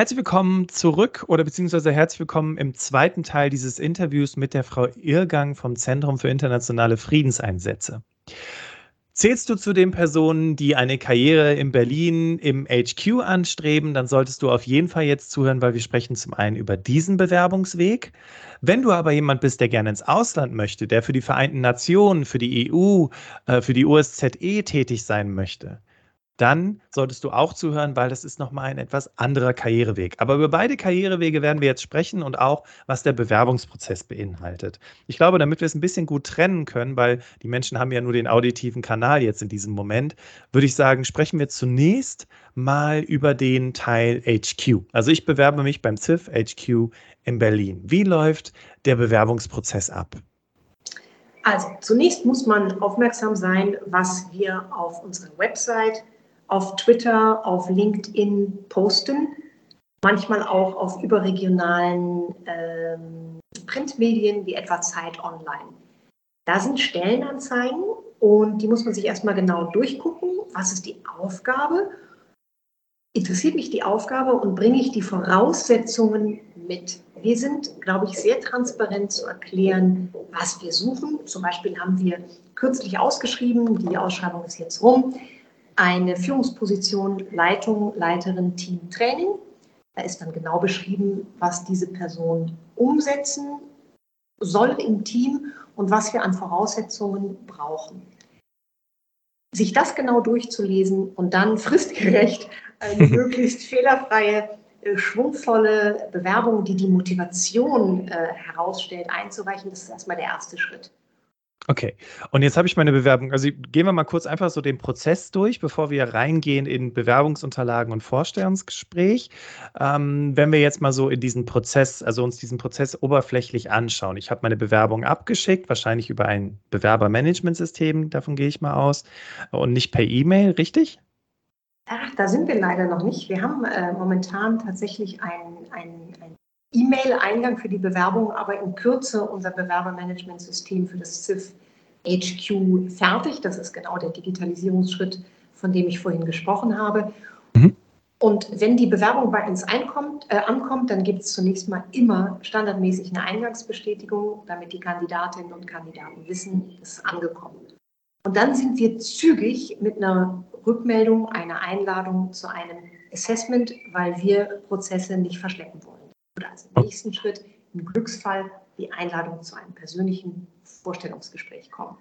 Herzlich willkommen zurück oder beziehungsweise herzlich willkommen im zweiten Teil dieses Interviews mit der Frau Irrgang vom Zentrum für internationale Friedenseinsätze. Zählst du zu den Personen, die eine Karriere in Berlin im HQ anstreben, dann solltest du auf jeden Fall jetzt zuhören, weil wir sprechen zum einen über diesen Bewerbungsweg. Wenn du aber jemand bist, der gerne ins Ausland möchte, der für die Vereinten Nationen, für die EU, äh, für die OSZE tätig sein möchte, dann solltest du auch zuhören, weil das ist nochmal ein etwas anderer Karriereweg. Aber über beide Karrierewege werden wir jetzt sprechen und auch, was der Bewerbungsprozess beinhaltet. Ich glaube, damit wir es ein bisschen gut trennen können, weil die Menschen haben ja nur den auditiven Kanal jetzt in diesem Moment, würde ich sagen, sprechen wir zunächst mal über den Teil HQ. Also ich bewerbe mich beim CIF HQ in Berlin. Wie läuft der Bewerbungsprozess ab? Also zunächst muss man aufmerksam sein, was wir auf unserer Website auf Twitter, auf LinkedIn posten, manchmal auch auf überregionalen ähm, Printmedien wie etwa Zeit Online. Da sind Stellenanzeigen und die muss man sich erstmal genau durchgucken. Was ist die Aufgabe? Interessiert mich die Aufgabe und bringe ich die Voraussetzungen mit? Wir sind, glaube ich, sehr transparent zu erklären, was wir suchen. Zum Beispiel haben wir kürzlich ausgeschrieben, die Ausschreibung ist jetzt rum, eine Führungsposition Leitung, Leiterin, Team, Training. Da ist dann genau beschrieben, was diese Person umsetzen soll im Team und was wir an Voraussetzungen brauchen. Sich das genau durchzulesen und dann fristgerecht eine möglichst fehlerfreie, äh, schwungvolle Bewerbung, die die Motivation äh, herausstellt, einzureichen, das ist erstmal der erste Schritt. Okay, und jetzt habe ich meine Bewerbung. Also gehen wir mal kurz einfach so den Prozess durch, bevor wir reingehen in Bewerbungsunterlagen und Vorstellungsgespräch. Ähm, wenn wir jetzt mal so in diesen Prozess, also uns diesen Prozess oberflächlich anschauen. Ich habe meine Bewerbung abgeschickt, wahrscheinlich über ein Bewerbermanagementsystem, davon gehe ich mal aus, und nicht per E-Mail, richtig? Ach, da sind wir leider noch nicht. Wir haben äh, momentan tatsächlich ein, ein, ein E-Mail-Eingang für die Bewerbung, aber in Kürze unser Bewerbermanagementsystem für das CIF HQ fertig. Das ist genau der Digitalisierungsschritt, von dem ich vorhin gesprochen habe. Mhm. Und wenn die Bewerbung bei uns einkommt, äh, ankommt, dann gibt es zunächst mal immer standardmäßig eine Eingangsbestätigung, damit die Kandidatinnen und Kandidaten wissen, es ist angekommen. Und dann sind wir zügig mit einer Rückmeldung, einer Einladung zu einem Assessment, weil wir Prozesse nicht verschleppen wollen oder als nächsten Schritt im Glücksfall die Einladung zu einem persönlichen Vorstellungsgespräch kommen.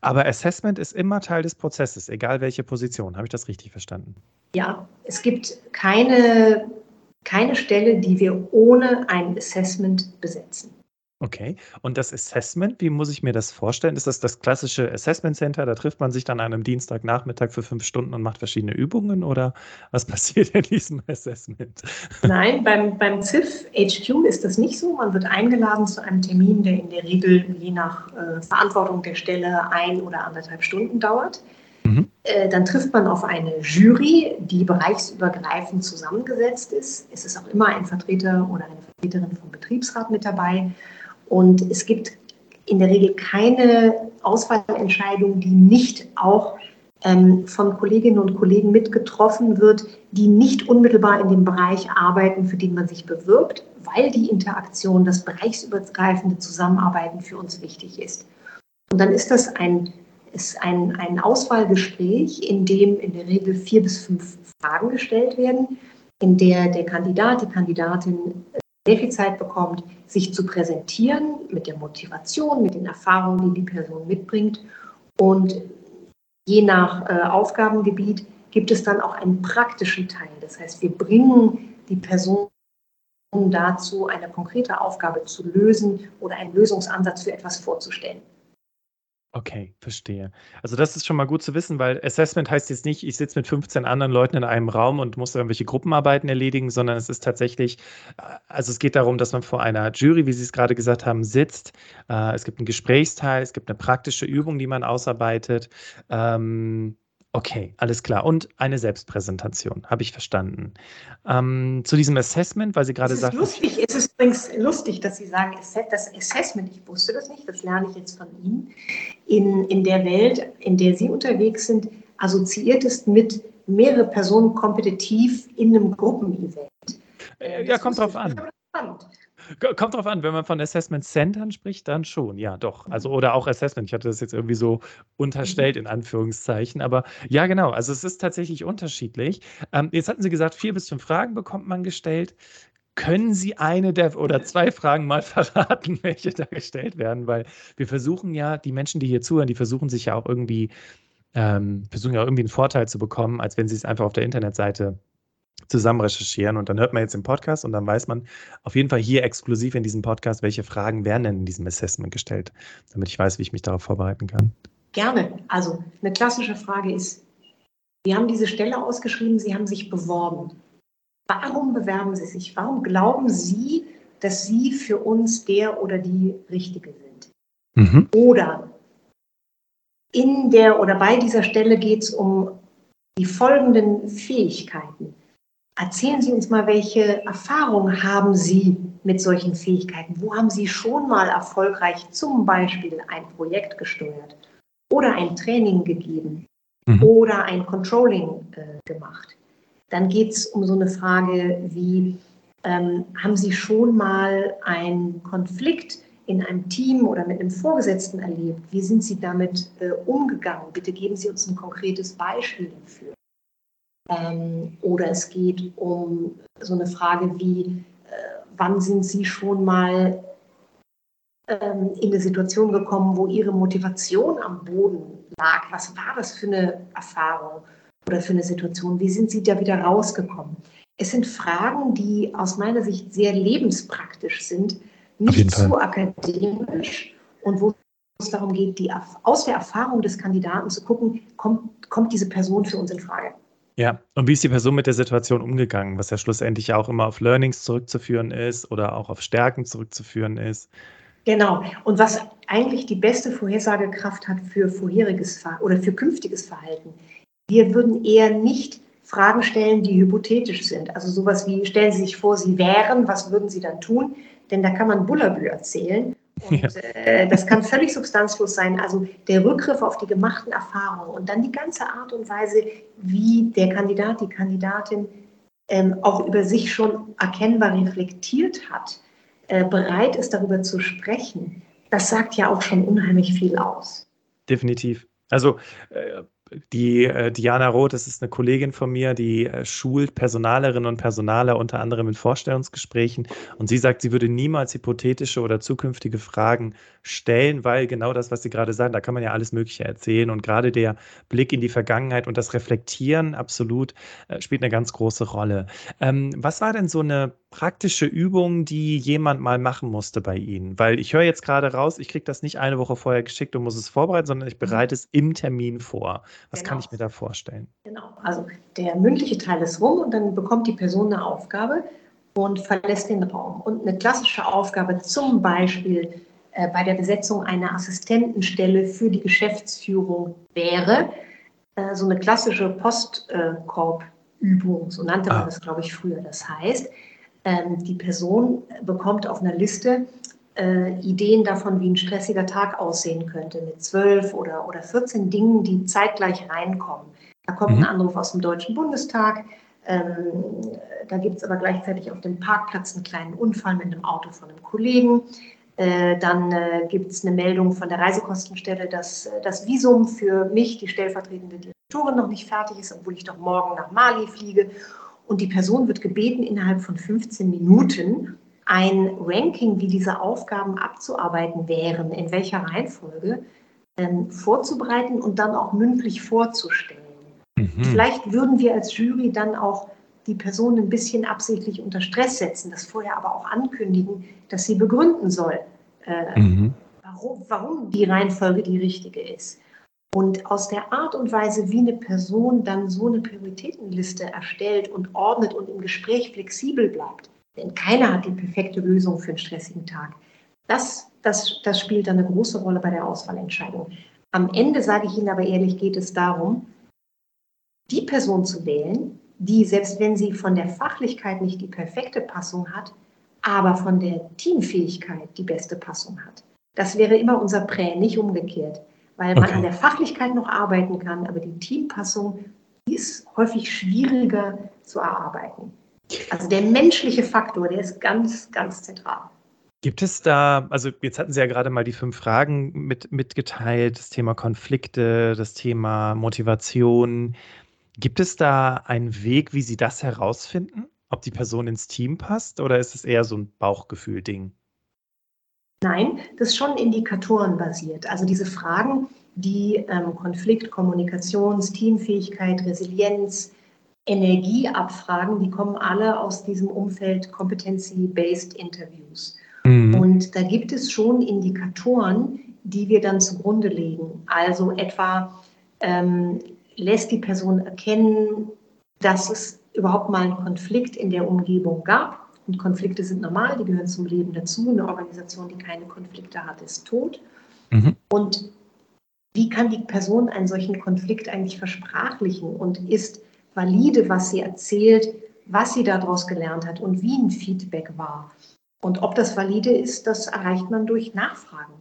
Aber Assessment ist immer Teil des Prozesses, egal welche Position. Habe ich das richtig verstanden? Ja, es gibt keine, keine Stelle, die wir ohne ein Assessment besetzen. Okay. Und das Assessment, wie muss ich mir das vorstellen? Ist das das klassische Assessment Center? Da trifft man sich dann an einem Dienstagnachmittag für fünf Stunden und macht verschiedene Übungen oder was passiert in diesem Assessment? Nein, beim, beim CIF HQ ist das nicht so. Man wird eingeladen zu einem Termin, der in der Regel je nach äh, Verantwortung der Stelle ein oder anderthalb Stunden dauert. Mhm. Äh, dann trifft man auf eine Jury, die bereichsübergreifend zusammengesetzt ist. Es ist auch immer ein Vertreter oder eine Vertreterin vom Betriebsrat mit dabei. Und es gibt in der Regel keine Auswahlentscheidung, die nicht auch ähm, von Kolleginnen und Kollegen mitgetroffen wird, die nicht unmittelbar in dem Bereich arbeiten, für den man sich bewirbt, weil die Interaktion, das bereichsübergreifende Zusammenarbeiten für uns wichtig ist. Und dann ist das ein, ist ein, ein Auswahlgespräch, in dem in der Regel vier bis fünf Fragen gestellt werden, in der der Kandidat, die Kandidatin sehr viel Zeit bekommt, sich zu präsentieren mit der Motivation, mit den Erfahrungen, die die Person mitbringt. Und je nach äh, Aufgabengebiet gibt es dann auch einen praktischen Teil. Das heißt, wir bringen die Person dazu, eine konkrete Aufgabe zu lösen oder einen Lösungsansatz für etwas vorzustellen. Okay, verstehe. Also das ist schon mal gut zu wissen, weil Assessment heißt jetzt nicht, ich sitze mit 15 anderen Leuten in einem Raum und muss irgendwelche Gruppenarbeiten erledigen, sondern es ist tatsächlich, äh, also es geht darum, dass man vor einer Jury, wie Sie es gerade gesagt haben, sitzt. Äh, es gibt einen Gesprächsteil, es gibt eine praktische Übung, die man ausarbeitet. Ähm, Okay, alles klar. Und eine Selbstpräsentation, habe ich verstanden. Ähm, zu diesem Assessment, weil Sie gerade sagten. Lustig, es ist übrigens lustig, dass Sie sagen, das Assessment, ich wusste das nicht, das lerne ich jetzt von Ihnen. In, in der Welt, in der Sie unterwegs sind, assoziiert es mit mehrere Personen kompetitiv in einem Gruppenevent. Äh, ja, kommt drauf an. Kommt drauf an, wenn man von Assessment Centern spricht, dann schon, ja, doch. Also, oder auch Assessment. Ich hatte das jetzt irgendwie so unterstellt, in Anführungszeichen. Aber ja, genau. Also, es ist tatsächlich unterschiedlich. Ähm, jetzt hatten Sie gesagt, vier bis fünf Fragen bekommt man gestellt. Können Sie eine der oder zwei Fragen mal verraten, welche da gestellt werden? Weil wir versuchen ja, die Menschen, die hier zuhören, die versuchen sich ja auch irgendwie, ähm, versuchen ja irgendwie einen Vorteil zu bekommen, als wenn sie es einfach auf der Internetseite zusammen recherchieren und dann hört man jetzt den Podcast und dann weiß man auf jeden Fall hier exklusiv in diesem Podcast, welche Fragen werden denn in diesem Assessment gestellt, damit ich weiß, wie ich mich darauf vorbereiten kann. Gerne. Also eine klassische Frage ist, Sie haben diese Stelle ausgeschrieben, Sie haben sich beworben. Warum bewerben Sie sich? Warum glauben Sie, dass Sie für uns der oder die Richtige sind? Mhm. Oder in der oder bei dieser Stelle geht es um die folgenden Fähigkeiten. Erzählen Sie uns mal, welche Erfahrungen haben Sie mit solchen Fähigkeiten? Wo haben Sie schon mal erfolgreich zum Beispiel ein Projekt gesteuert oder ein Training gegeben mhm. oder ein Controlling äh, gemacht? Dann geht es um so eine Frage wie, ähm, haben Sie schon mal einen Konflikt in einem Team oder mit einem Vorgesetzten erlebt? Wie sind Sie damit äh, umgegangen? Bitte geben Sie uns ein konkretes Beispiel dafür. Ähm, oder es geht um so eine Frage wie, äh, wann sind Sie schon mal ähm, in eine Situation gekommen, wo Ihre Motivation am Boden lag? Was war das für eine Erfahrung oder für eine Situation? Wie sind Sie da wieder rausgekommen? Es sind Fragen, die aus meiner Sicht sehr lebenspraktisch sind, nicht zu akademisch und wo es darum geht, die, aus der Erfahrung des Kandidaten zu gucken, kommt, kommt diese Person für uns in Frage. Ja, und wie ist die Person mit der Situation umgegangen, was ja schlussendlich auch immer auf Learnings zurückzuführen ist oder auch auf Stärken zurückzuführen ist. Genau. Und was eigentlich die beste Vorhersagekraft hat für vorheriges oder für künftiges Verhalten. Wir würden eher nicht Fragen stellen, die hypothetisch sind. Also sowas wie, stellen Sie sich vor, Sie wären, was würden Sie dann tun? Denn da kann man Bullabü erzählen und ja. äh, das kann völlig substanzlos sein. Also der Rückgriff auf die gemachten Erfahrungen und dann die ganze Art und Weise, wie der Kandidat, die Kandidatin ähm, auch über sich schon erkennbar reflektiert hat, äh, bereit ist, darüber zu sprechen, das sagt ja auch schon unheimlich viel aus. Definitiv. Also äh, die äh, Diana Roth, das ist eine Kollegin von mir, die äh, schult Personalerinnen und Personaler unter anderem in Vorstellungsgesprächen. Und sie sagt, sie würde niemals hypothetische oder zukünftige Fragen stellen, weil genau das, was Sie gerade sagen, da kann man ja alles Mögliche erzählen. Und gerade der Blick in die Vergangenheit und das Reflektieren absolut äh, spielt eine ganz große Rolle. Ähm, was war denn so eine praktische Übung, die jemand mal machen musste bei Ihnen? Weil ich höre jetzt gerade raus, ich kriege das nicht eine Woche vorher geschickt und muss es vorbereiten, sondern ich mhm. bereite es im Termin vor. Was genau. kann ich mir da vorstellen? Genau, also der mündliche Teil ist rum und dann bekommt die Person eine Aufgabe und verlässt den Raum. Und eine klassische Aufgabe, zum Beispiel äh, bei der Besetzung einer Assistentenstelle für die Geschäftsführung wäre, äh, so eine klassische Postkorbübung, so nannte man ah. das, glaube ich, früher. Das heißt, ähm, die Person bekommt auf einer Liste äh, Ideen davon, wie ein stressiger Tag aussehen könnte, mit zwölf oder, oder 14 Dingen, die zeitgleich reinkommen. Da kommt mhm. ein Anruf aus dem Deutschen Bundestag. Ähm, da gibt es aber gleichzeitig auf dem Parkplatz einen kleinen Unfall mit einem Auto von einem Kollegen. Äh, dann äh, gibt es eine Meldung von der Reisekostenstelle, dass äh, das Visum für mich, die stellvertretende Direktorin, noch nicht fertig ist, obwohl ich doch morgen nach Mali fliege. Und die Person wird gebeten, innerhalb von 15 Minuten ein Ranking, wie diese Aufgaben abzuarbeiten wären, in welcher Reihenfolge, ähm, vorzubereiten und dann auch mündlich vorzustellen. Mhm. Vielleicht würden wir als Jury dann auch die Person ein bisschen absichtlich unter Stress setzen, das vorher aber auch ankündigen, dass sie begründen soll, äh, mhm. warum, warum die Reihenfolge die richtige ist. Und aus der Art und Weise, wie eine Person dann so eine Prioritätenliste erstellt und ordnet und im Gespräch flexibel bleibt, denn keiner hat die perfekte Lösung für einen stressigen Tag. Das, das, das spielt dann eine große Rolle bei der Auswahlentscheidung. Am Ende, sage ich Ihnen aber ehrlich, geht es darum, die Person zu wählen, die, selbst wenn sie von der Fachlichkeit nicht die perfekte Passung hat, aber von der Teamfähigkeit die beste Passung hat. Das wäre immer unser Prä, nicht umgekehrt, weil man okay. an der Fachlichkeit noch arbeiten kann, aber die Teampassung ist häufig schwieriger zu erarbeiten. Also der menschliche Faktor, der ist ganz, ganz zentral. Gibt es da, also jetzt hatten Sie ja gerade mal die fünf Fragen mit, mitgeteilt, das Thema Konflikte, das Thema Motivation. Gibt es da einen Weg, wie Sie das herausfinden, ob die Person ins Team passt oder ist es eher so ein Bauchgefühl-Ding? Nein, das ist schon indikatorenbasiert. Also diese Fragen, die ähm, Konflikt, Kommunikations, Teamfähigkeit, Resilienz, Energie abfragen, die kommen alle aus diesem Umfeld Competency-Based Interviews. Mhm. Und da gibt es schon Indikatoren, die wir dann zugrunde legen. Also etwa ähm, lässt die Person erkennen, dass es überhaupt mal einen Konflikt in der Umgebung gab. Und Konflikte sind normal, die gehören zum Leben dazu. Eine Organisation, die keine Konflikte hat, ist tot. Mhm. Und wie kann die Person einen solchen Konflikt eigentlich versprachlichen und ist valide, was sie erzählt, was sie daraus gelernt hat und wie ein Feedback war. Und ob das valide ist, das erreicht man durch Nachfragen.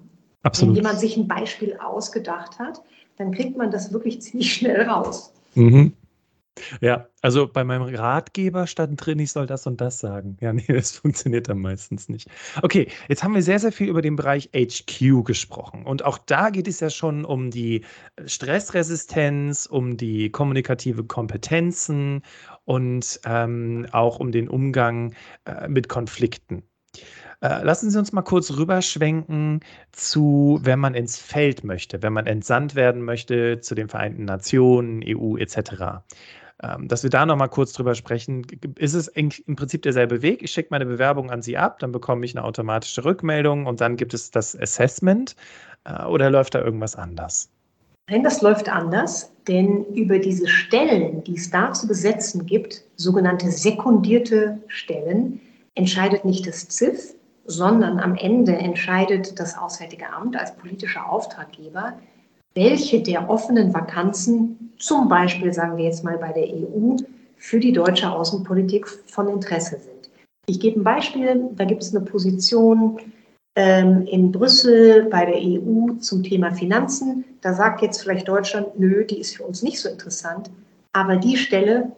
Absolut. Wenn jemand sich ein Beispiel ausgedacht hat, dann kriegt man das wirklich ziemlich schnell raus. Mhm. Ja, also bei meinem Ratgeber stand drin, ich soll das und das sagen. Ja, nee, das funktioniert dann meistens nicht. Okay, jetzt haben wir sehr, sehr viel über den Bereich HQ gesprochen. Und auch da geht es ja schon um die Stressresistenz, um die kommunikative Kompetenzen und ähm, auch um den Umgang äh, mit Konflikten. Äh, lassen Sie uns mal kurz rüberschwenken zu, wenn man ins Feld möchte, wenn man entsandt werden möchte zu den Vereinten Nationen, EU etc ähm, dass wir da nochmal kurz drüber sprechen. Ist es im Prinzip derselbe Weg? Ich schicke meine Bewerbung an Sie ab, dann bekomme ich eine automatische Rückmeldung und dann gibt es das Assessment äh, oder läuft da irgendwas anders? Nein, das läuft anders, denn über diese Stellen, die es da zu besetzen gibt, sogenannte sekundierte Stellen, entscheidet nicht das ZIF, sondern am Ende entscheidet das Auswärtige Amt als politischer Auftraggeber, welche der offenen Vakanzen, zum Beispiel sagen wir jetzt mal bei der EU, für die deutsche Außenpolitik von Interesse sind. Ich gebe ein Beispiel, da gibt es eine Position ähm, in Brüssel bei der EU zum Thema Finanzen. Da sagt jetzt vielleicht Deutschland, nö, die ist für uns nicht so interessant. Aber die Stelle,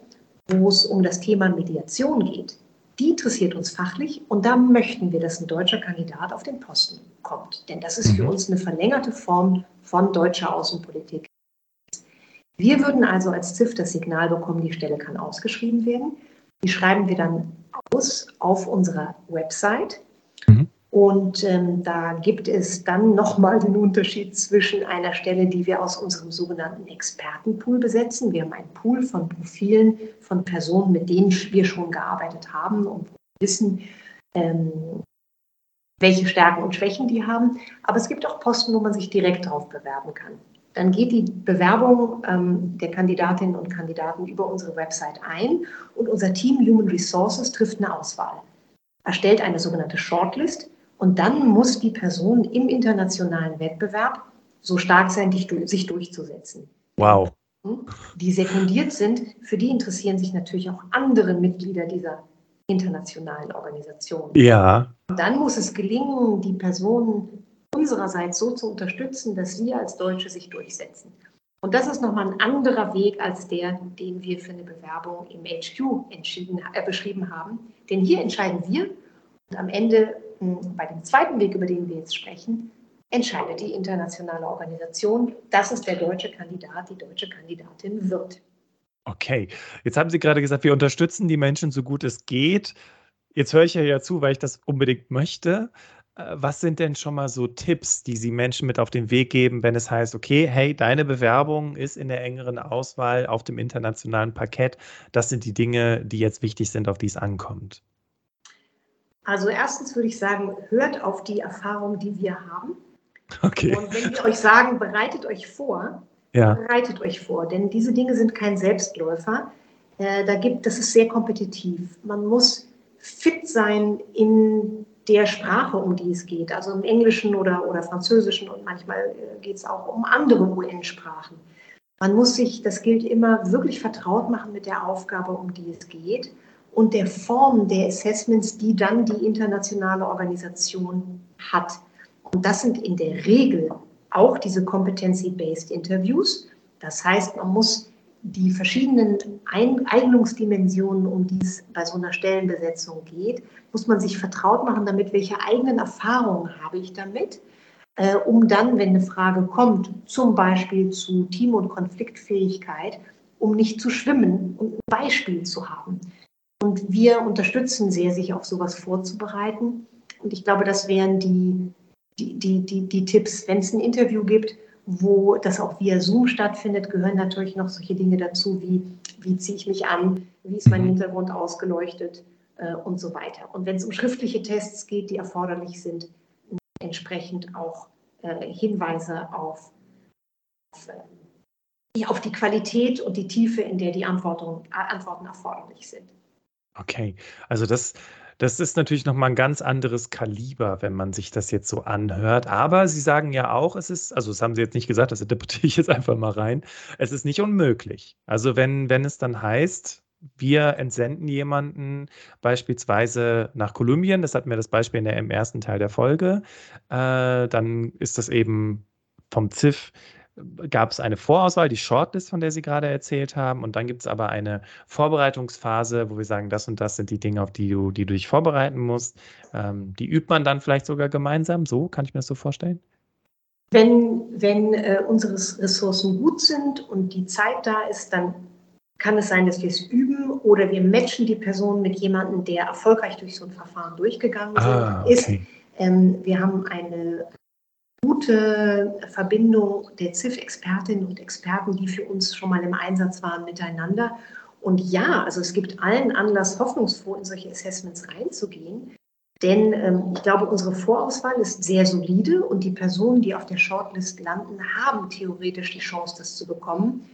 wo es um das Thema Mediation geht, die interessiert uns fachlich und da möchten wir, dass ein deutscher Kandidat auf den Posten kommt. Denn das ist für mhm. uns eine verlängerte Form von deutscher Außenpolitik. Wir würden also als ZIF das Signal bekommen, die Stelle kann ausgeschrieben werden. Die schreiben wir dann aus auf unserer Website. Und ähm, da gibt es dann nochmal den Unterschied zwischen einer Stelle, die wir aus unserem sogenannten Expertenpool besetzen. Wir haben einen Pool von Profilen von Personen, mit denen wir schon gearbeitet haben und wissen, ähm, welche Stärken und Schwächen die haben. Aber es gibt auch Posten, wo man sich direkt darauf bewerben kann. Dann geht die Bewerbung ähm, der Kandidatinnen und Kandidaten über unsere Website ein und unser Team Human Resources trifft eine Auswahl, erstellt eine sogenannte Shortlist und dann muss die Person im internationalen Wettbewerb so stark sein, sich durchzusetzen. Wow. Die sekundiert sind, für die interessieren sich natürlich auch andere Mitglieder dieser internationalen Organisation. Ja. Und dann muss es gelingen, die Person unsererseits so zu unterstützen, dass wir als Deutsche sich durchsetzen. Und das ist nochmal ein anderer Weg als der, den wir für eine Bewerbung im HQ entschieden, äh, beschrieben haben. Denn hier entscheiden wir und am Ende bei dem zweiten Weg, über den wir jetzt sprechen, entscheidet die internationale Organisation, dass es der deutsche Kandidat, die deutsche Kandidatin wird. Okay, jetzt haben Sie gerade gesagt, wir unterstützen die Menschen so gut es geht. Jetzt höre ich ja zu, weil ich das unbedingt möchte. Äh, was sind denn schon mal so Tipps, die Sie Menschen mit auf den Weg geben, wenn es heißt, okay, hey, deine Bewerbung ist in der engeren Auswahl auf dem internationalen Parkett. Das sind die Dinge, die jetzt wichtig sind, auf die es ankommt. Also erstens würde ich sagen, hört auf die Erfahrung, die wir haben. Okay. Und wenn wir euch sagen, bereitet euch vor, ja. bereitet euch vor, denn diese Dinge sind kein Selbstläufer. Äh, da gibt, das ist sehr kompetitiv. Man muss fit sein in der Sprache, um die es geht, also im Englischen oder, oder Französischen und manchmal äh, geht es auch um andere UN-Sprachen. Man muss sich, das gilt immer, wirklich vertraut machen mit der Aufgabe, um die es geht und der Form der Assessments, die dann die internationale Organisation hat. Und das sind in der Regel auch diese Competency-Based Interviews. Das heißt, man muss die verschiedenen Eignungsdimensionen, um die es bei so einer Stellenbesetzung geht, muss man sich vertraut machen damit, welche eigenen Erfahrungen habe ich damit, äh, um dann, wenn eine Frage kommt, zum Beispiel zu Team- und Konfliktfähigkeit, um nicht zu schwimmen und ein Beispiel zu haben. Und wir unterstützen sehr, sich auf sowas vorzubereiten. Und ich glaube, das wären die, die, die, die, die Tipps, wenn es ein Interview gibt, wo das auch via Zoom stattfindet, gehören natürlich noch solche Dinge dazu, wie wie ziehe ich mich an, wie ist mein mhm. Hintergrund ausgeleuchtet äh, und so weiter. Und wenn es um schriftliche Tests geht, die erforderlich sind, entsprechend auch äh, Hinweise auf, auf, äh, auf, die Qualität und die Tiefe, in der die Antworten, Antworten erforderlich sind. Okay, also das das ist natürlich noch mal ein ganz anderes Kaliber, wenn man sich das jetzt so anhört. Aber Sie sagen ja auch, es ist also, das haben Sie jetzt nicht gesagt, das interpretiere ich jetzt einfach mal rein. Es ist nicht unmöglich. Also, wenn wenn es dann heißt, wir entsenden jemanden beispielsweise nach Kolumbien, das hatten wir das Beispiel in der im ersten Teil der Folge, äh, dann ist das eben vom ZIF gab es eine Vorauswahl, die Shortlist, von der Sie gerade erzählt haben. Und dann gibt es aber eine Vorbereitungsphase, wo wir sagen, das und das sind die Dinge, auf die du, die du dich vorbereiten musst. Ähm, die übt man dann vielleicht sogar gemeinsam. So kann ich mir das so vorstellen? Wenn, wenn äh, unsere Ressourcen gut sind und die Zeit da ist, dann kann es sein, dass wir es üben oder wir matchen die Person mit jemandem, der erfolgreich durch so ein Verfahren durchgegangen ah, okay. ist. Ähm, wir haben eine gute Verbindung der ZIF-Expertinnen und Experten, die für uns schon mal im Einsatz waren, miteinander. Und ja, also es gibt allen Anlass, hoffnungsfroh in solche Assessments reinzugehen. Denn ähm, ich glaube, unsere Vorauswahl ist sehr solide und die Personen, die auf der Shortlist landen, haben theoretisch die Chance, das zu bekommen.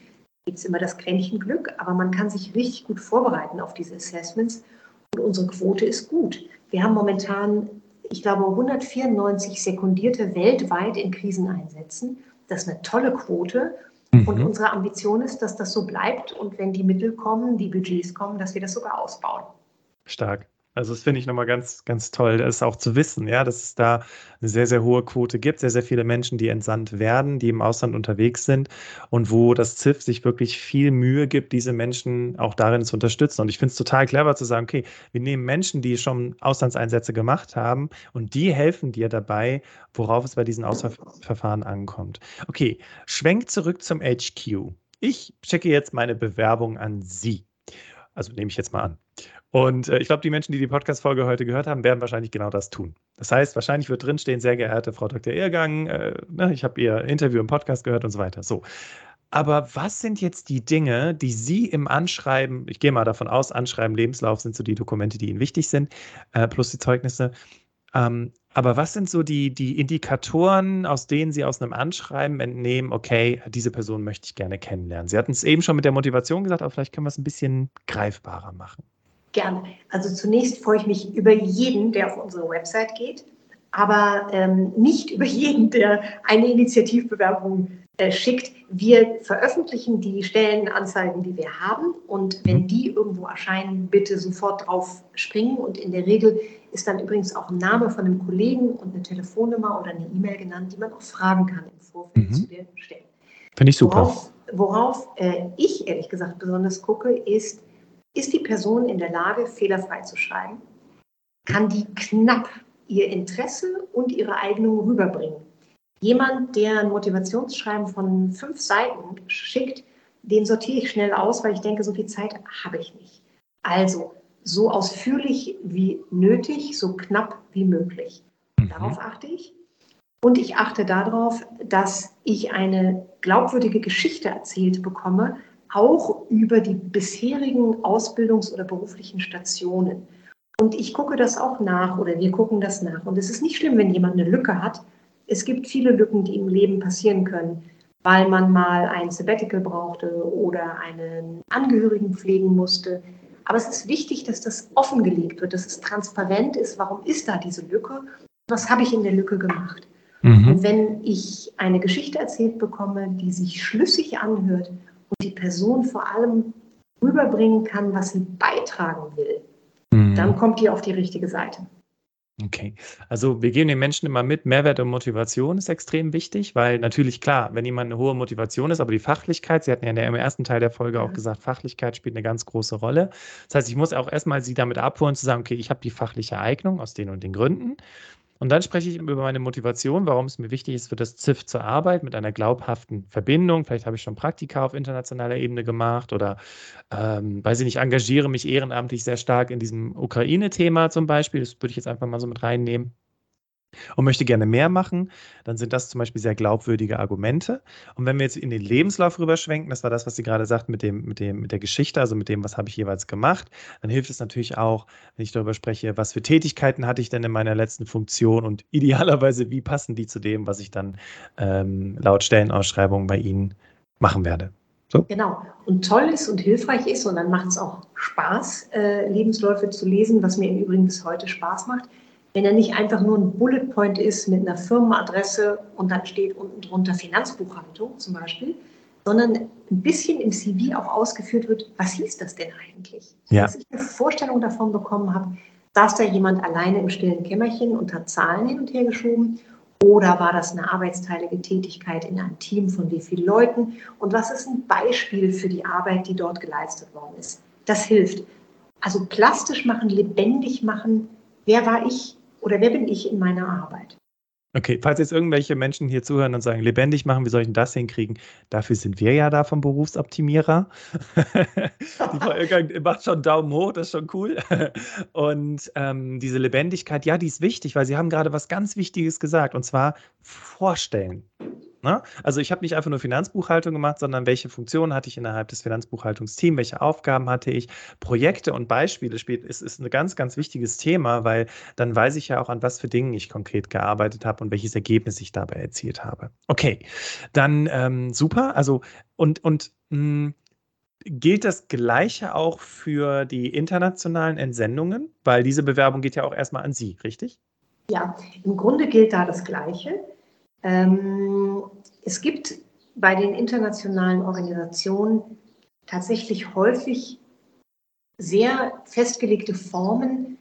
Gibt es immer das Quäntchen Glück, aber man kann sich richtig gut vorbereiten auf diese Assessments und unsere Quote ist gut. Wir haben momentan ich glaube, 194 Sekundierte weltweit in Kriseneinsätzen. Das ist eine tolle Quote. Mhm. Und unsere Ambition ist, dass das so bleibt und wenn die Mittel kommen, die Budgets kommen, dass wir das sogar ausbauen. Stark. Also das finde ich nochmal ganz, ganz toll, das auch zu wissen, ja, dass es da eine sehr, sehr hohe Quote gibt, sehr, sehr viele Menschen, die entsandt werden, die im Ausland unterwegs sind und wo das ZIF sich wirklich viel Mühe gibt, diese Menschen auch darin zu unterstützen. Und ich finde es total clever zu sagen, okay, wir nehmen Menschen, die schon Auslandseinsätze gemacht haben und die helfen dir dabei, worauf es bei diesen Auswahlverfahren ankommt. Okay, schwenk zurück zum HQ. Ich checke jetzt meine Bewerbung an Sie. Also nehme ich jetzt mal an. Und äh, ich glaube, die Menschen, die die Podcast-Folge heute gehört haben, werden wahrscheinlich genau das tun. Das heißt, wahrscheinlich wird drinstehen, sehr geehrte Frau Dr. Irrgang, äh, ne, ich habe Ihr Interview im Podcast gehört und so weiter. So. Aber was sind jetzt die Dinge, die Sie im Anschreiben, ich gehe mal davon aus, Anschreiben, Lebenslauf sind so die Dokumente, die Ihnen wichtig sind, äh, plus die Zeugnisse. Ähm, aber was sind so die, die Indikatoren, aus denen Sie aus einem Anschreiben entnehmen, okay, diese Person möchte ich gerne kennenlernen? Sie hatten es eben schon mit der Motivation gesagt, aber vielleicht können wir es ein bisschen greifbarer machen. Gerne. Also zunächst freue ich mich über jeden, der auf unsere Website geht, aber ähm, nicht über jeden, der eine Initiativbewerbung äh, schickt. Wir veröffentlichen die Stellenanzeigen, die wir haben und wenn mhm. die irgendwo erscheinen, bitte sofort drauf springen und in der Regel ist dann übrigens auch ein Name von einem Kollegen und eine Telefonnummer oder eine E-Mail genannt, die man auch fragen kann im Vorfeld mhm. zu der Stelle. Finde ich super. Worauf, worauf äh, ich ehrlich gesagt besonders gucke, ist, ist die Person in der Lage, fehlerfrei zu schreiben? Kann die knapp ihr Interesse und ihre Eignung rüberbringen? Jemand, der ein Motivationsschreiben von fünf Seiten schickt, den sortiere ich schnell aus, weil ich denke, so viel Zeit habe ich nicht. Also so ausführlich wie nötig, so knapp wie möglich. Mhm. Darauf achte ich. Und ich achte darauf, dass ich eine glaubwürdige Geschichte erzählt bekomme, auch über die bisherigen Ausbildungs- oder beruflichen Stationen. Und ich gucke das auch nach oder wir gucken das nach. Und es ist nicht schlimm, wenn jemand eine Lücke hat. Es gibt viele Lücken, die im Leben passieren können, weil man mal ein Sabbatical brauchte oder einen Angehörigen pflegen musste. Aber es ist wichtig, dass das offengelegt wird, dass es transparent ist, warum ist da diese Lücke, was habe ich in der Lücke gemacht. Mhm. Und wenn ich eine Geschichte erzählt bekomme, die sich schlüssig anhört und die Person vor allem rüberbringen kann, was sie beitragen will, mhm. dann kommt die auf die richtige Seite. Okay, also wir geben den Menschen immer mit, Mehrwert und Motivation ist extrem wichtig, weil natürlich klar, wenn jemand eine hohe Motivation ist, aber die Fachlichkeit, Sie hatten ja im ersten Teil der Folge auch gesagt, Fachlichkeit spielt eine ganz große Rolle. Das heißt, ich muss auch erstmal Sie damit abholen, zu sagen, okay, ich habe die fachliche Eignung aus den und den Gründen. Und dann spreche ich über meine Motivation, warum es mir wichtig ist, für das ZIF zur Arbeit mit einer glaubhaften Verbindung. Vielleicht habe ich schon Praktika auf internationaler Ebene gemacht oder, ähm, weiß ich nicht, engagiere mich ehrenamtlich sehr stark in diesem Ukraine-Thema zum Beispiel. Das würde ich jetzt einfach mal so mit reinnehmen und möchte gerne mehr machen, dann sind das zum Beispiel sehr glaubwürdige Argumente. Und wenn wir jetzt in den Lebenslauf rüberschwenken, das war das, was Sie gerade sagten mit, dem, mit, dem, mit der Geschichte, also mit dem, was habe ich jeweils gemacht, dann hilft es natürlich auch, wenn ich darüber spreche, was für Tätigkeiten hatte ich denn in meiner letzten Funktion und idealerweise, wie passen die zu dem, was ich dann ähm, laut Stellenausschreibung bei Ihnen machen werde. So? Genau. Und toll ist und hilfreich ist, und dann macht es auch Spaß, äh, Lebensläufe zu lesen, was mir im Übrigen bis heute Spaß macht wenn er nicht einfach nur ein Bullet Point ist mit einer Firmenadresse und dann steht unten drunter Finanzbuchhaltung zum Beispiel, sondern ein bisschen im CV auch ausgeführt wird, was hieß das denn eigentlich? Ja. Dass ich eine Vorstellung davon bekommen habe, saß da jemand alleine im stillen Kämmerchen und hat Zahlen hin und her geschoben oder war das eine arbeitsteilige Tätigkeit in einem Team von wie vielen Leuten? Und was ist ein Beispiel für die Arbeit, die dort geleistet worden ist? Das hilft. Also plastisch machen, lebendig machen. Wer war ich? Oder wer bin ich in meiner Arbeit? Okay, falls jetzt irgendwelche Menschen hier zuhören und sagen, lebendig machen, wie soll ich denn das hinkriegen? Dafür sind wir ja da vom Berufsoptimierer. die Frau macht schon Daumen hoch, das ist schon cool. Und ähm, diese Lebendigkeit, ja, die ist wichtig, weil Sie haben gerade was ganz Wichtiges gesagt, und zwar vorstellen. Ne? Also ich habe nicht einfach nur Finanzbuchhaltung gemacht, sondern welche Funktionen hatte ich innerhalb des Finanzbuchhaltungsteams, welche Aufgaben hatte ich, Projekte und Beispiele spielt, ist, ist ein ganz, ganz wichtiges Thema, weil dann weiß ich ja auch, an was für Dingen ich konkret gearbeitet habe und welches Ergebnis ich dabei erzielt habe. Okay, dann ähm, super. Also und, und mh, hm, Gilt das Gleiche auch für die internationalen Entsendungen? Weil diese Bewerbung geht ja auch erstmal an Sie, richtig? Ja, im Grunde gilt da das Gleiche. Ähm, es gibt bei den internationalen Organisationen tatsächlich häufig sehr festgelegte Formen,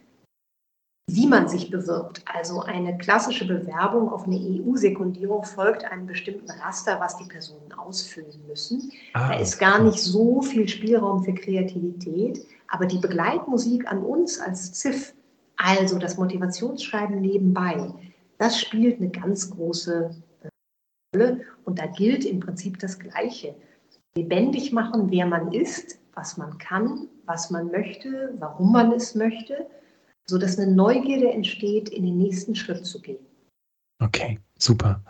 wie man sich bewirbt. Also eine klassische Bewerbung auf eine EU-Sekundierung folgt einem bestimmten Raster, was die Personen ausfüllen müssen. Ah. Da ist gar nicht so viel Spielraum für Kreativität, aber die Begleitmusik an uns als ZIF, also das Motivationsschreiben nebenbei, das spielt eine ganz große äh, Rolle und da gilt im Prinzip das Gleiche. Lebendig machen, wer man ist, was man kann, was man möchte, warum man es möchte, sodass eine Neugierde entsteht, in den nächsten Schritt zu gehen. Okay, super.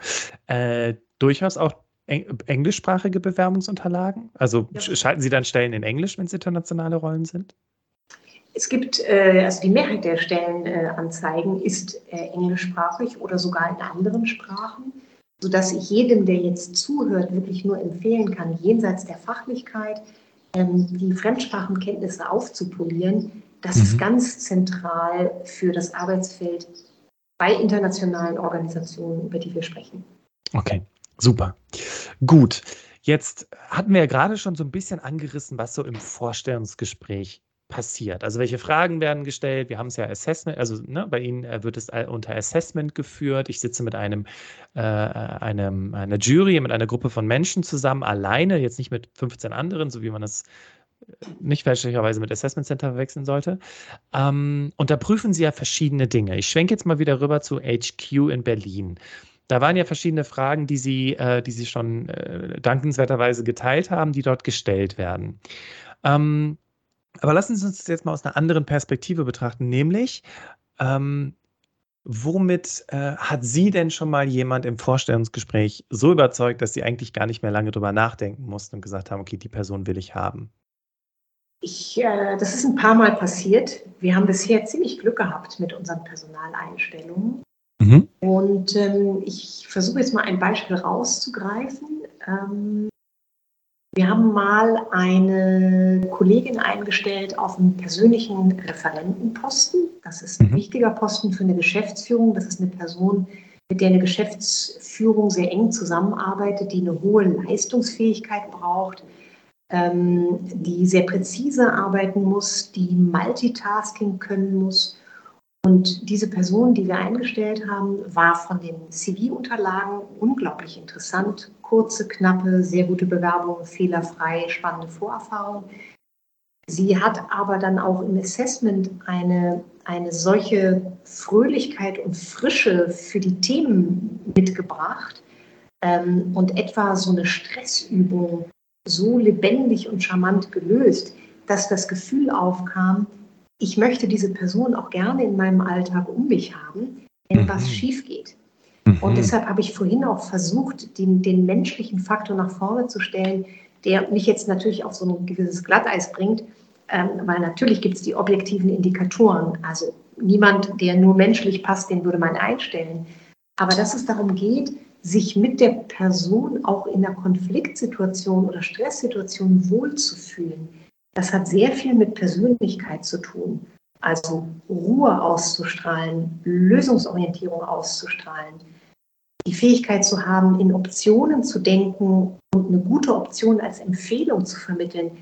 Äh, durchaus auch englischsprachige Bewerbungsunterlagen? Also ja. schalten Sie dann Stellen in Englisch, wenn es internationale Rollen sind? Es gibt, äh, also die Mehrheit der Stellenanzeigen ist äh, englischsprachig oder sogar in anderen Sprachen, sodass ich jedem, der jetzt zuhört, wirklich nur empfehlen kann, jenseits der Fachlichkeit ähm, die Fremdsprachenkenntnisse aufzupolieren. Das mhm. ist ganz zentral für das Arbeitsfeld bei internationalen Organisationen, über die wir sprechen. Okay, super. Gut. Jetzt hatten wir ja gerade schon so ein bisschen angerissen, was so im Vorstellungsgespräch passiert? Also welche Fragen werden gestellt? Wir haben es ja Assessment, also ne, bei Ihnen äh, wird es unter Assessment geführt. Ich sitze mit einem, äh, einem, einer Jury, mit einer Gruppe von Menschen zusammen, alleine, jetzt nicht mit 15 anderen, so wie man das äh, nicht fälschlicherweise mit Assessment Center verwechseln sollte. Ähm, und da prüfen Sie ja verschiedene Dinge. Ich schwenke jetzt mal wieder rüber zu HQ in Berlin. Da waren ja verschiedene Fragen, die Sie, äh, die Sie schon äh, dankenswerterweise geteilt haben, die dort gestellt werden. Ähm, aber lassen Sie uns das jetzt mal aus einer anderen Perspektive betrachten, nämlich, ähm, womit äh, hat Sie denn schon mal jemand im Vorstellungsgespräch so überzeugt, dass Sie eigentlich gar nicht mehr lange drüber nachdenken mussten und gesagt haben, okay, die Person will ich haben? Ich, äh, das ist ein paar Mal passiert. Wir haben bisher ziemlich Glück gehabt mit unseren Personaleinstellungen. Mhm. Und ähm, ich versuche jetzt mal ein Beispiel rauszugreifen. Ähm, wir haben mal eine Kollegin eingestellt auf einen persönlichen Referentenposten. Das ist ein mhm. wichtiger Posten für eine Geschäftsführung. Das ist eine Person, mit der eine Geschäftsführung sehr eng zusammenarbeitet, die eine hohe Leistungsfähigkeit braucht, ähm, die sehr präzise arbeiten muss, die Multitasking können muss. Und diese Person, die wir eingestellt haben, war von den CV-Unterlagen unglaublich interessant. Kurze, knappe, sehr gute Bewerbung, fehlerfrei, spannende Vorerfahrung. Sie hat aber dann auch im Assessment eine, eine solche Fröhlichkeit und Frische für die Themen mitgebracht ähm, und etwa so eine Stressübung so lebendig und charmant gelöst, dass das Gefühl aufkam, ich möchte diese Person auch gerne in meinem Alltag um mich haben, wenn mhm. was schief geht. Mhm. Und deshalb habe ich vorhin auch versucht, den, den menschlichen Faktor nach vorne zu stellen, der mich jetzt natürlich auf so ein gewisses Glatteis bringt, ähm, weil natürlich gibt es die objektiven Indikatoren. Also niemand, der nur menschlich passt, den würde man einstellen. Aber dass es darum geht, sich mit der Person auch in einer Konfliktsituation oder Stresssituation wohlzufühlen, das hat sehr viel mit Persönlichkeit zu tun. Also Ruhe auszustrahlen, Lösungsorientierung auszustrahlen, die Fähigkeit zu haben, in Optionen zu denken und eine gute Option als Empfehlung zu vermitteln.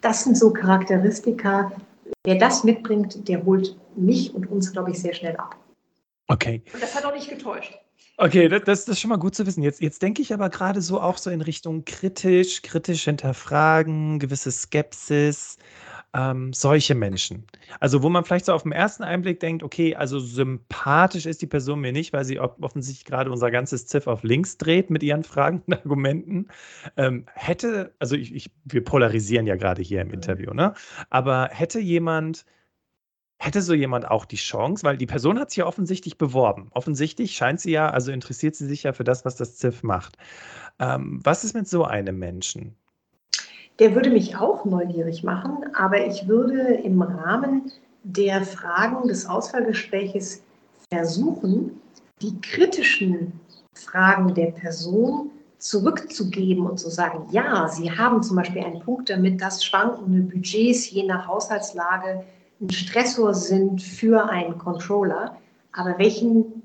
Das sind so Charakteristika. Wer das mitbringt, der holt mich und uns, glaube ich, sehr schnell ab. Okay. Und das hat auch nicht getäuscht. Okay, das, das ist schon mal gut zu wissen. Jetzt, jetzt denke ich aber gerade so auch so in Richtung kritisch, kritisch hinterfragen, gewisse Skepsis, ähm, solche Menschen. Also wo man vielleicht so auf den ersten Einblick denkt, okay, also sympathisch ist die Person mir nicht, weil sie offensichtlich gerade unser ganzes Ziff auf links dreht mit ihren Fragen und Argumenten. Ähm, hätte, also ich, ich, wir polarisieren ja gerade hier im Interview, ne? Aber hätte jemand Hätte so jemand auch die Chance, weil die Person hat sich ja offensichtlich beworben. Offensichtlich scheint sie ja, also interessiert sie sich ja für das, was das ZIF macht. Ähm, was ist mit so einem Menschen? Der würde mich auch neugierig machen, aber ich würde im Rahmen der Fragen des Auswahlgespräches versuchen, die kritischen Fragen der Person zurückzugeben und zu sagen, ja, Sie haben zum Beispiel einen Punkt damit, dass schwankende Budgets je nach Haushaltslage ein Stressor sind für einen Controller. Aber welchen,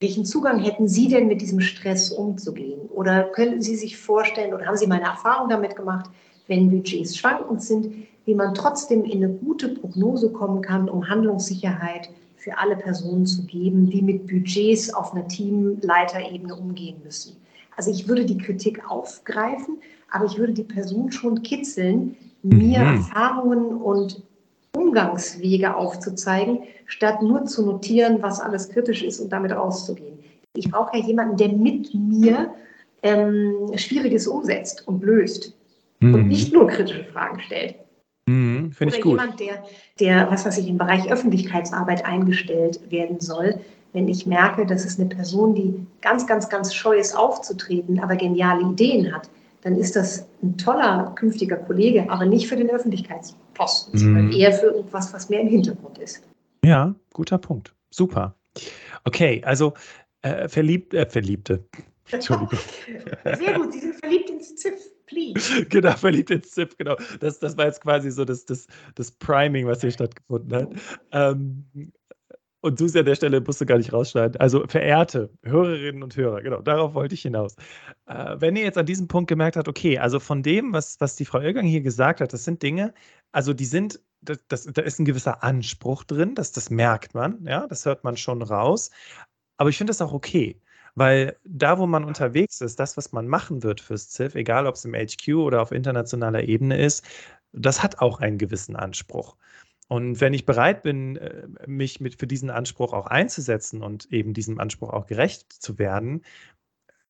welchen Zugang hätten Sie denn mit diesem Stress umzugehen? Oder könnten Sie sich vorstellen oder haben Sie meine Erfahrung damit gemacht, wenn Budgets schwankend sind, wie man trotzdem in eine gute Prognose kommen kann, um Handlungssicherheit für alle Personen zu geben, die mit Budgets auf einer Teamleiterebene umgehen müssen. Also ich würde die Kritik aufgreifen, aber ich würde die Person schon kitzeln, mir mhm. Erfahrungen und Umgangswege aufzuzeigen, statt nur zu notieren, was alles kritisch ist und damit rauszugehen. Ich brauche ja jemanden, der mit mir ähm, Schwieriges umsetzt und löst mhm. und nicht nur kritische Fragen stellt. Mhm, Finde ich gut. jemand, der, der, was weiß ich, im Bereich Öffentlichkeitsarbeit eingestellt werden soll, wenn ich merke, das ist eine Person, die ganz, ganz, ganz scheu ist aufzutreten, aber geniale Ideen hat, dann ist das ein toller künftiger Kollege, aber nicht für den Öffentlichkeitsposten, mhm. sondern eher für irgendwas, was mehr im Hintergrund ist. Ja, guter Punkt. Super. Okay, also äh, verliebt, äh, Verliebte. Entschuldigung. Sehr gut, Sie sind verliebt ins ZIF, please. Genau, verliebt ins ZIF, genau. Das, das war jetzt quasi so das, das, das Priming, was hier stattgefunden hat. Ähm, und du an der Stelle musst du gar nicht rausschneiden. Also verehrte Hörerinnen und Hörer, genau, darauf wollte ich hinaus. Äh, wenn ihr jetzt an diesem Punkt gemerkt habt, okay, also von dem, was, was die Frau Irgang hier gesagt hat, das sind Dinge, also die sind, das, das, da ist ein gewisser Anspruch drin, das, das merkt man, ja, das hört man schon raus. Aber ich finde das auch okay. Weil da, wo man unterwegs ist, das, was man machen wird fürs ZIF, egal ob es im HQ oder auf internationaler Ebene ist, das hat auch einen gewissen Anspruch. Und wenn ich bereit bin, äh, mich mit für diesen Anspruch auch einzusetzen und eben diesem Anspruch auch gerecht zu werden,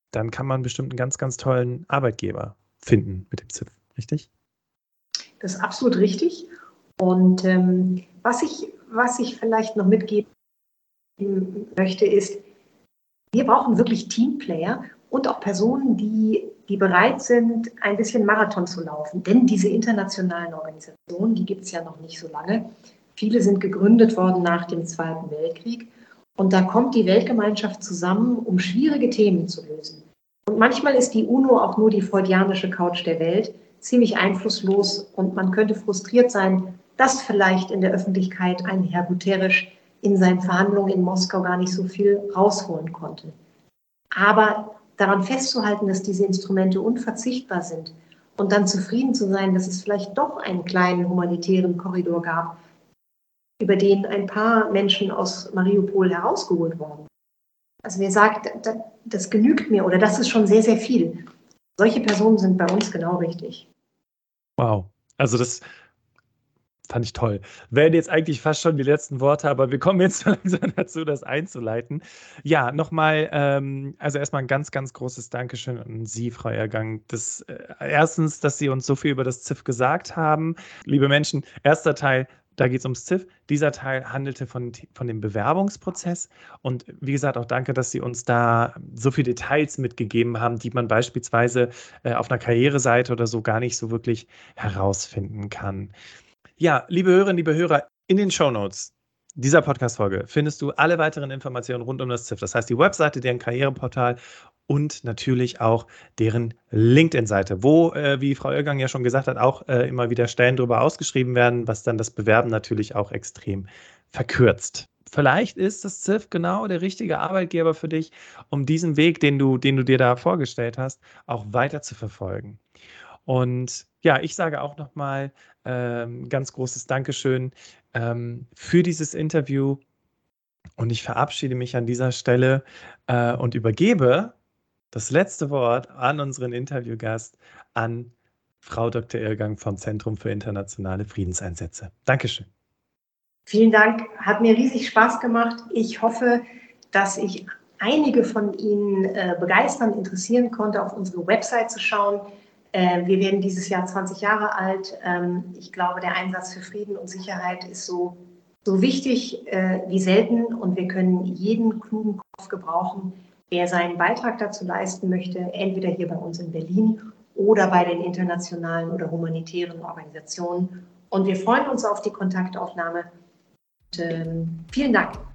dann kann man bestimmt einen ganz, ganz tollen Arbeitgeber finden mit dem ZIF, richtig? Das ist absolut richtig. Und ähm, was, ich, was ich vielleicht noch mitgeben möchte, ist, wir brauchen wirklich Teamplayer und auch Personen, die, die bereit sind, ein bisschen Marathon zu laufen. Denn diese internationalen Organisationen, die gibt es ja noch nicht so lange. Viele sind gegründet worden nach dem Zweiten Weltkrieg. Und da kommt die Weltgemeinschaft zusammen, um schwierige Themen zu lösen. Und manchmal ist die UNO auch nur die freudianische Couch der Welt, ziemlich einflusslos und man könnte frustriert sein, dass vielleicht in der Öffentlichkeit ein Herr Guterres in seinen Verhandlungen in Moskau gar nicht so viel rausholen konnte. Aber daran festzuhalten, dass diese Instrumente unverzichtbar sind und dann zufrieden zu sein, dass es vielleicht doch einen kleinen humanitären Korridor gab, über den ein paar Menschen aus Mariupol herausgeholt worden. Also wer sagt, das genügt mir oder das ist schon sehr, sehr viel. Solche Personen sind bei uns genau richtig. Wow. Also das fand ich toll. Wären jetzt eigentlich fast schon die letzten Worte, aber wir kommen jetzt langsam dazu, das einzuleiten. Ja, nochmal, ähm, also erstmal ein ganz, ganz großes Dankeschön an Sie, Frau Ergang. Das, äh, erstens, dass Sie uns so viel über das ZIF gesagt haben. Liebe Menschen, erster Teil, da geht es ums ZIF. Dieser Teil handelte von, von dem Bewerbungsprozess. Und wie gesagt, auch danke, dass Sie uns da so viele Details mitgegeben haben, die man beispielsweise äh, auf einer Karriereseite oder so gar nicht so wirklich herausfinden kann. Ja, liebe Hörerinnen, liebe Hörer, in den Show Notes dieser Podcast-Folge findest du alle weiteren Informationen rund um das ZIF. Das heißt, die Webseite, deren Karriereportal und natürlich auch deren LinkedIn-Seite, wo, äh, wie Frau Irgang ja schon gesagt hat, auch äh, immer wieder Stellen darüber ausgeschrieben werden, was dann das Bewerben natürlich auch extrem verkürzt. Vielleicht ist das ZIF genau der richtige Arbeitgeber für dich, um diesen Weg, den du, den du dir da vorgestellt hast, auch weiter zu verfolgen. Und ja, ich sage auch nochmal ähm, ganz großes Dankeschön ähm, für dieses Interview. Und ich verabschiede mich an dieser Stelle äh, und übergebe das letzte Wort an unseren Interviewgast, an Frau Dr. Irrgang vom Zentrum für internationale Friedenseinsätze. Dankeschön. Vielen Dank, hat mir riesig Spaß gemacht. Ich hoffe, dass ich einige von Ihnen äh, begeistern, interessieren konnte, auf unsere Website zu schauen. Äh, wir werden dieses Jahr 20 Jahre alt. Ähm, ich glaube, der Einsatz für Frieden und Sicherheit ist so, so wichtig äh, wie selten und wir können jeden klugen Kopf gebrauchen, wer seinen Beitrag dazu leisten möchte, entweder hier bei uns in Berlin oder bei den internationalen oder humanitären Organisationen. Und wir freuen uns auf die Kontaktaufnahme. Und, ähm, vielen Dank.